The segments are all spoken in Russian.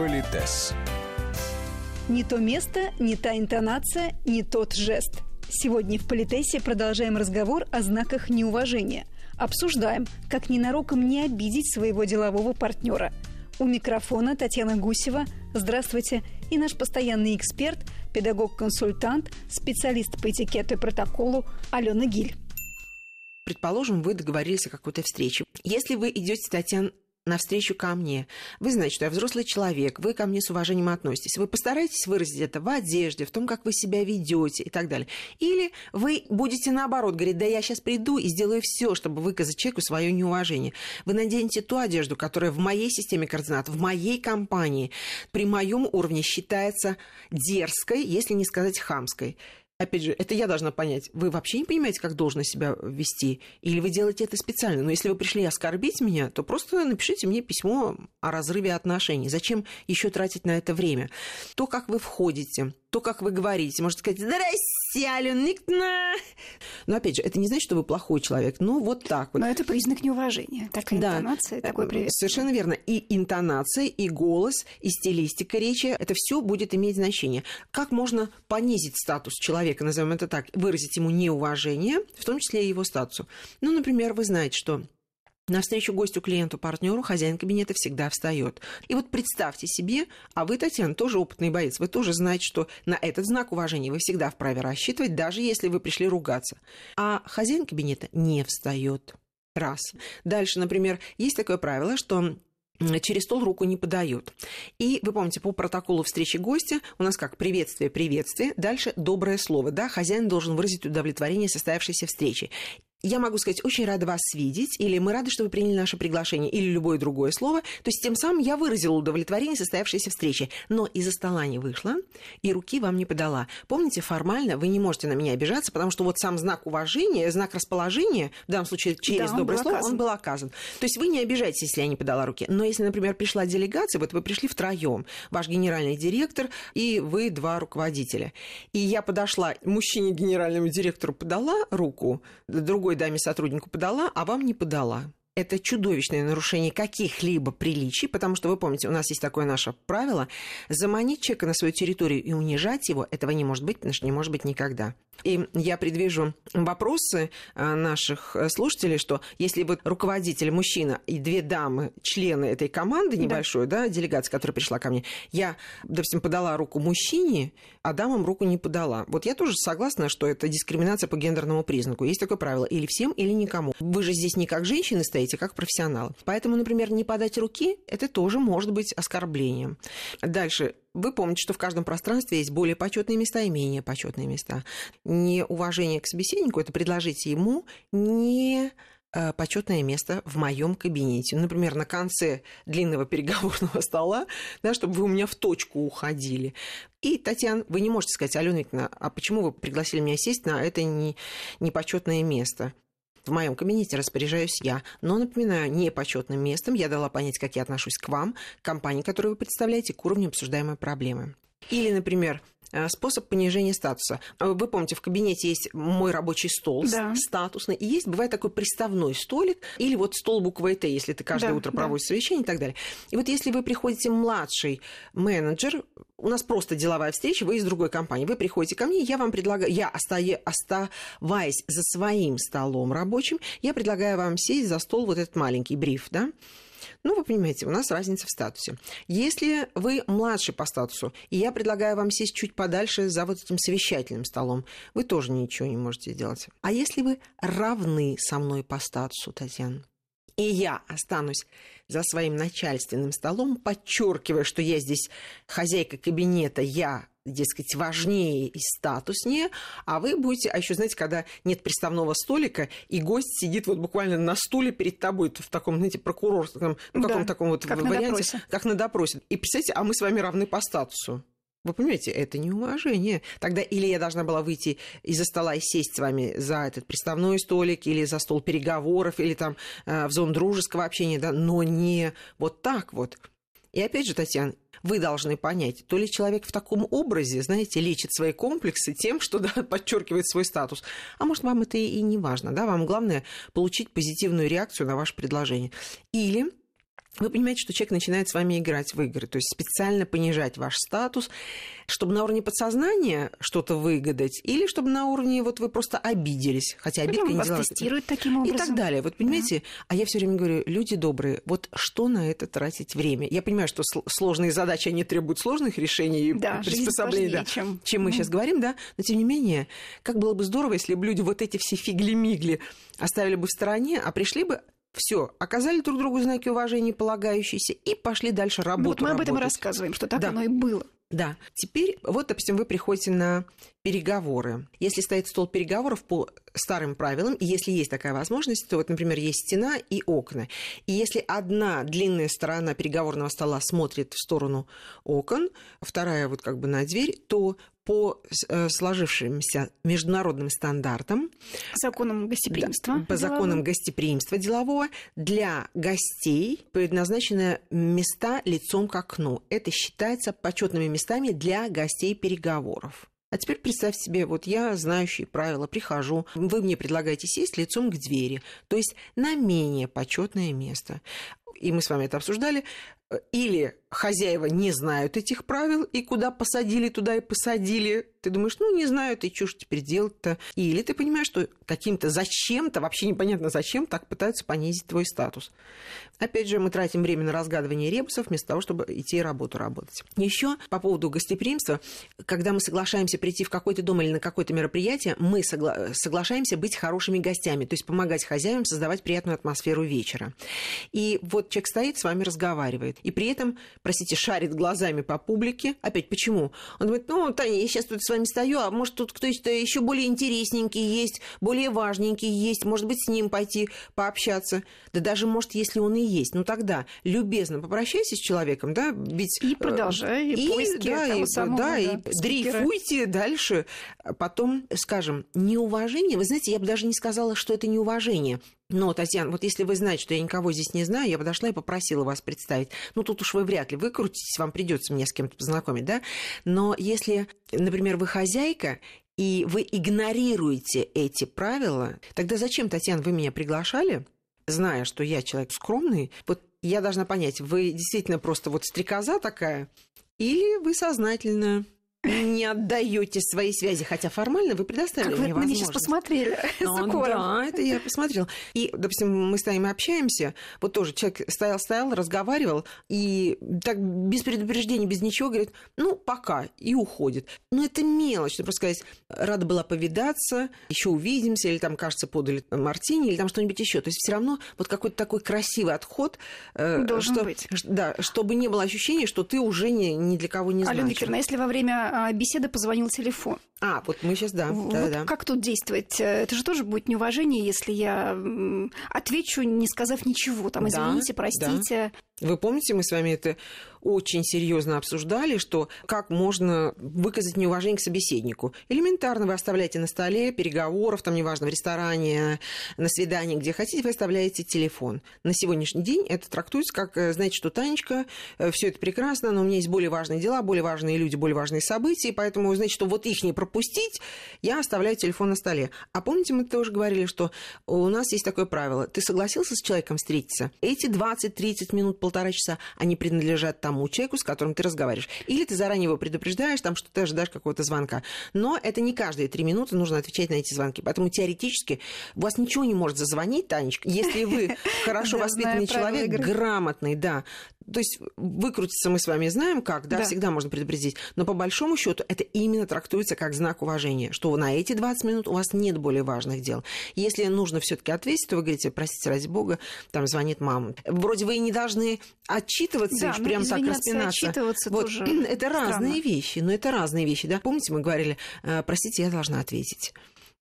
Политес. Не то место, не та интонация, не тот жест. Сегодня в Политесе продолжаем разговор о знаках неуважения. Обсуждаем, как ненароком не обидеть своего делового партнера. У микрофона Татьяна Гусева. Здравствуйте. И наш постоянный эксперт, педагог-консультант, специалист по этикету и протоколу Алена Гиль. Предположим, вы договорились о какой-то встрече. Если вы идете, Татьяна, навстречу ко мне. Вы знаете, что я взрослый человек, вы ко мне с уважением относитесь. Вы постараетесь выразить это в одежде, в том, как вы себя ведете и так далее. Или вы будете наоборот говорить, да я сейчас приду и сделаю все, чтобы выказать человеку свое неуважение. Вы наденете ту одежду, которая в моей системе координат, в моей компании, при моем уровне считается дерзкой, если не сказать хамской опять же, это я должна понять, вы вообще не понимаете, как должно себя вести, или вы делаете это специально. Но если вы пришли оскорбить меня, то просто напишите мне письмо о разрыве отношений. Зачем еще тратить на это время? То, как вы входите, то, как вы говорите. Можете сказать, здрасте, Алена Никтна. Но, опять же, это не значит, что вы плохой человек. Ну, вот так вот. Но это признак неуважения. Такая да. интонация, такой привет. Совершенно верно. И интонация, и голос, и стилистика речи, это все будет иметь значение. Как можно понизить статус человека, назовем это так, выразить ему неуважение, в том числе и его статусу? Ну, например, вы знаете, что Навстречу гостю, клиенту, партнеру хозяин кабинета всегда встает. И вот представьте себе, а вы, Татьяна, тоже опытный боец, вы тоже знаете, что на этот знак уважения вы всегда вправе рассчитывать, даже если вы пришли ругаться. А хозяин кабинета не встает. Раз. Дальше, например, есть такое правило, что через стол руку не подают. И вы помните, по протоколу встречи гостя у нас как приветствие, приветствие, дальше доброе слово, да, хозяин должен выразить удовлетворение состоявшейся встречи я могу сказать, очень рада вас видеть, или мы рады, что вы приняли наше приглашение, или любое другое слово. То есть тем самым я выразила удовлетворение состоявшейся встречи, но из-за стола не вышла и руки вам не подала. Помните, формально вы не можете на меня обижаться, потому что вот сам знак уважения, знак расположения, в данном случае через да, доброе слово, оказан. он был оказан. То есть вы не обижаетесь, если я не подала руки. Но если, например, пришла делегация, вот вы пришли втроем, ваш генеральный директор и вы два руководителя. И я подошла, мужчине генеральному директору подала руку, другой другой даме сотруднику подала, а вам не подала это чудовищное нарушение каких-либо приличий, потому что, вы помните, у нас есть такое наше правило, заманить человека на свою территорию и унижать его, этого не может быть, потому что не может быть никогда. И я предвижу вопросы э, наших слушателей, что если вот руководитель мужчина и две дамы, члены этой команды небольшой, да, да делегации, которая пришла ко мне, я, допустим, подала руку мужчине, а дамам руку не подала. Вот я тоже согласна, что это дискриминация по гендерному признаку. Есть такое правило, или всем, или никому. Вы же здесь не как женщины стоите, делаете как профессионал. Поэтому, например, не подать руки – это тоже может быть оскорблением. Дальше. Вы помните, что в каждом пространстве есть более почетные места и менее почетные места. Неуважение к собеседнику – это предложить ему не э, почетное место в моем кабинете. Например, на конце длинного переговорного стола, да, чтобы вы у меня в точку уходили. И, Татьяна, вы не можете сказать, Алена Викторовна, а почему вы пригласили меня сесть на это не, непочетное место? В моем кабинете распоряжаюсь я, но, напоминаю, не почетным местом я дала понять, как я отношусь к вам, к компании, которую вы представляете, к уровню обсуждаемой проблемы. Или, например, способ понижения статуса. Э, вы помните, в кабинете есть мой рабочий стол да. статусный, и есть, бывает такой приставной столик, или вот стол буквой Т, если ты каждое да, утро проводишь да. совещание и так далее. И вот если вы приходите младший менеджер, у нас просто деловая встреча, вы из другой компании, вы приходите ко мне, я вам предлагаю, я оставаясь за своим столом рабочим, я предлагаю вам сесть за стол вот этот маленький бриф, да, ну, вы понимаете, у нас разница в статусе. Если вы младший по статусу, и я предлагаю вам сесть чуть подальше за вот этим совещательным столом, вы тоже ничего не можете сделать. А если вы равны со мной по статусу, Татьяна? И я останусь за своим начальственным столом, подчеркивая, что я здесь хозяйка кабинета, я дескать, важнее и статуснее, а вы будете, а еще знаете, когда нет приставного столика, и гость сидит вот буквально на стуле перед тобой, в таком, знаете, прокурорском, ну, каком да, таком вот как варианте, на как на допросе. И представьте, а мы с вами равны по статусу. Вы понимаете, это неуважение. Тогда или я должна была выйти из-за стола и сесть с вами за этот приставной столик, или за стол переговоров, или там э, в зону дружеского общения, да, но не вот так вот. И опять же, Татьяна, вы должны понять, то ли человек в таком образе, знаете, лечит свои комплексы тем, что да, подчеркивает свой статус, а может, вам это и не важно, да, вам главное получить позитивную реакцию на ваше предложение. Или вы понимаете, что человек начинает с вами играть в игры, то есть специально понижать ваш статус, чтобы на уровне подсознания что-то выгадать, или чтобы на уровне вот вы просто обиделись, хотя обидка не дела... тестирует таким образом. И так далее. Вот понимаете, да. а я все время говорю, люди добрые, вот что на это тратить время? Я понимаю, что сложные задачи, они требуют сложных решений да, и приспособлений, да, чем... чем мы mm. сейчас говорим, да, но тем не менее, как было бы здорово, если бы люди вот эти все фигли-мигли оставили бы в стороне, а пришли бы все, оказали друг другу знаки уважения, полагающиеся, и пошли дальше работать. вот мы об этом работать. и рассказываем, что так да. оно и было. Да. Теперь, вот, допустим, вы приходите на переговоры. Если стоит стол переговоров по старым правилам, и если есть такая возможность, то вот, например, есть стена и окна. И если одна длинная сторона переговорного стола смотрит в сторону окон, вторая вот как бы на дверь, то по э, сложившимся международным стандартам, законам гостеприимства, да, по делового. законам гостеприимства делового, для гостей предназначены места лицом к окну. Это считается почетными местами для гостей переговоров. А теперь представьте себе, вот я, знающий правила, прихожу, вы мне предлагаете сесть лицом к двери, то есть на менее почетное место. И мы с вами это обсуждали. Или хозяева не знают этих правил, и куда посадили, туда и посадили. Ты думаешь, ну, не знаю, ты что ж теперь делать-то? Или ты понимаешь, что каким-то зачем-то, вообще непонятно зачем, так пытаются понизить твой статус. Опять же, мы тратим время на разгадывание ребусов вместо того, чтобы идти и работу работать. Еще по поводу гостеприимства, когда мы соглашаемся прийти в какой-то дом или на какое-то мероприятие, мы согла- соглашаемся быть хорошими гостями, то есть помогать хозяевам создавать приятную атмосферу вечера. И вот человек стоит, с вами разговаривает, и при этом простите, шарит глазами по публике. Опять, почему? Он говорит, ну, Таня, я сейчас тут с вами стою, а может, тут кто-то еще более интересненький есть, более важненький есть, может быть, с ним пойти пообщаться. Да даже, может, если он и есть. Ну, тогда любезно попрощайся с человеком, да, ведь... И продолжай, и, поиски да, того и, самого, да, да, и дрейфуйте дальше. Потом, скажем, неуважение, вы знаете, я бы даже не сказала, что это неуважение. Но, Татьяна, вот если вы знаете, что я никого здесь не знаю, я подошла и попросила вас представить. Ну, тут уж вы вряд ли выкрутитесь, вам придется меня с кем-то познакомить, да? Но если, например, вы хозяйка, и вы игнорируете эти правила, тогда зачем, Татьяна, вы меня приглашали, зная, что я человек скромный? Вот я должна понять, вы действительно просто вот стрекоза такая, или вы сознательно не отдаете свои связи, хотя формально вы предоставили как мне вы возможность. меня сейчас посмотрели ну, Да, это я посмотрела. И, допустим, мы с ними общаемся, вот тоже человек стоял-стоял, разговаривал, и так без предупреждения, без ничего, говорит, ну, пока, и уходит. Ну, это мелочь, ну, просто сказать, рада была повидаться, еще увидимся, или там, кажется, подали мартини, или там что-нибудь еще. То есть все равно вот какой-то такой красивый отход. Э, Должен что, быть. Да, чтобы не было ощущения, что ты уже ни, ни для кого не знаешь. Алена Викторовна, если во время а, беседы позвонил телефон. А, вот мы сейчас, да. Вот да, да. Как тут действовать? Это же тоже будет неуважение, если я отвечу, не сказав ничего. Там, извините, да, простите. Да. Вы помните, мы с вами это очень серьезно обсуждали, что как можно выказать неуважение к собеседнику. Элементарно вы оставляете на столе переговоров, там неважно, в ресторане, на свидании, где хотите, вы оставляете телефон. На сегодняшний день это трактуется как, э, знаете что, Танечка, э, все это прекрасно, но у меня есть более важные дела, более важные люди, более важные события, поэтому, знаете, что вот их не пропустить, я оставляю телефон на столе. А помните, мы тоже говорили, что у нас есть такое правило. Ты согласился с человеком встретиться? Эти 20-30 минут, полтора часа, они принадлежат тому человеку, с которым ты разговариваешь. Или ты заранее его предупреждаешь, там, что ты ожидаешь какого-то звонка. Но это не каждые три минуты нужно отвечать на эти звонки. Поэтому теоретически у вас ничего не может зазвонить, Танечка, если вы хорошо воспитанный человек, грамотный, да, то есть выкрутиться мы с вами знаем как, да, да, всегда можно предупредить. Но по большому счету это именно трактуется как знак уважения, что на эти 20 минут у вас нет более важных дел. Если нужно все-таки ответить, то вы говорите, простите, ради бога, там звонит мама. Вроде вы и не должны отчитываться да, и прям так распинаться. Отчитываться вот, тоже это странно. разные вещи, но это разные вещи, да. Помните, мы говорили, «Э, простите, я должна ответить.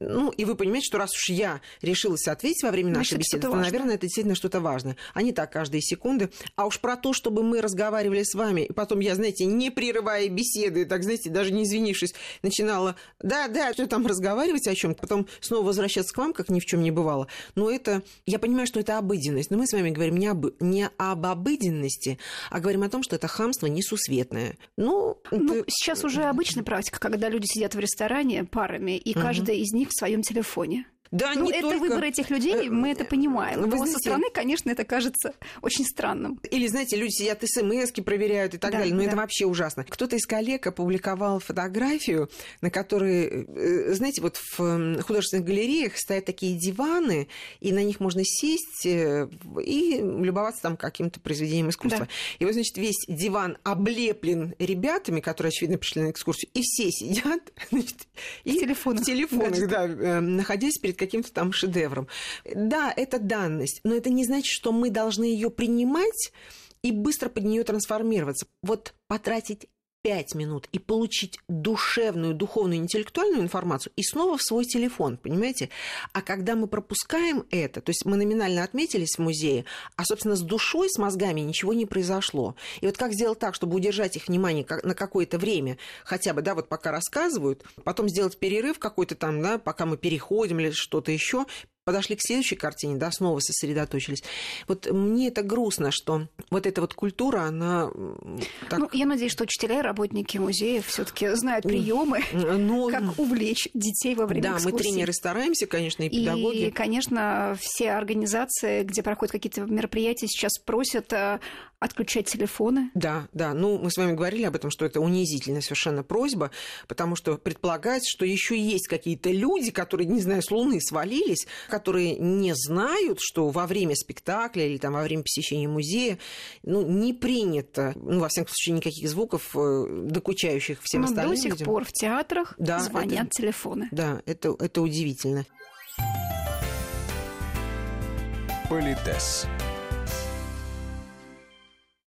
Ну, и вы понимаете, что раз уж я решилась ответить во время нашей Значит, беседы, то, важное. наверное, это действительно что-то важное. А не так каждые секунды. А уж про то, чтобы мы разговаривали с вами, и потом я, знаете, не прерывая беседы, так, знаете, даже не извинившись, начинала, да, да, что там разговаривать о чем-то, потом снова возвращаться к вам, как ни в чем не бывало. Но это, я понимаю, что это обыденность. Но мы с вами говорим не об, не об обыденности, а говорим о том, что это хамство несусветное. Ну, Ну, это- сейчас уже обычная практика, когда люди сидят в ресторане парами, и Мгм. каждый из них в своем телефоне. Да, ну, это только... выбор этих людей, мы это понимаем. Вы Но знаете... со стороны, конечно, это кажется очень странным. Или, знаете, люди сидят смс проверяют и так да, далее. Но да. это вообще ужасно. Кто-то из коллег опубликовал фотографию, на которой, э, знаете, вот в художественных галереях стоят такие диваны, и на них можно сесть э, и любоваться там каким-то произведением искусства. Да. И вот, значит, весь диван облеплен ребятами, которые, очевидно, пришли на экскурсию, и все сидят значит, в телефонах, в телефонах да, э, находясь перед каким-то там шедевром. Да, это данность, но это не значит, что мы должны ее принимать и быстро под нее трансформироваться. Вот потратить пять минут и получить душевную, духовную, интеллектуальную информацию и снова в свой телефон, понимаете? А когда мы пропускаем это, то есть мы номинально отметились в музее, а, собственно, с душой, с мозгами ничего не произошло. И вот как сделать так, чтобы удержать их внимание на какое-то время, хотя бы, да, вот пока рассказывают, потом сделать перерыв какой-то там, да, пока мы переходим или что-то еще, подошли к следующей картине, да, снова сосредоточились. Вот мне это грустно, что вот эта вот культура, она... Так... Ну, я надеюсь, что учителя и работники музеев все таки знают приемы, ну, как увлечь детей во время Да, экскурсии. мы тренеры стараемся, конечно, и педагоги. И, конечно, все организации, где проходят какие-то мероприятия, сейчас просят э, отключать телефоны. Да, да. Ну, мы с вами говорили об этом, что это унизительная совершенно просьба, потому что предполагается, что еще есть какие-то люди, которые, не знаю, с Луны свалились, которые не знают, что во время спектакля или там во время посещения музея ну, не принято, ну, во всяком случае, никаких звуков, э, докучающих всем Но остальным до сих людям. пор в театрах да, звонят это, телефоны. Да, это, это удивительно. Политес.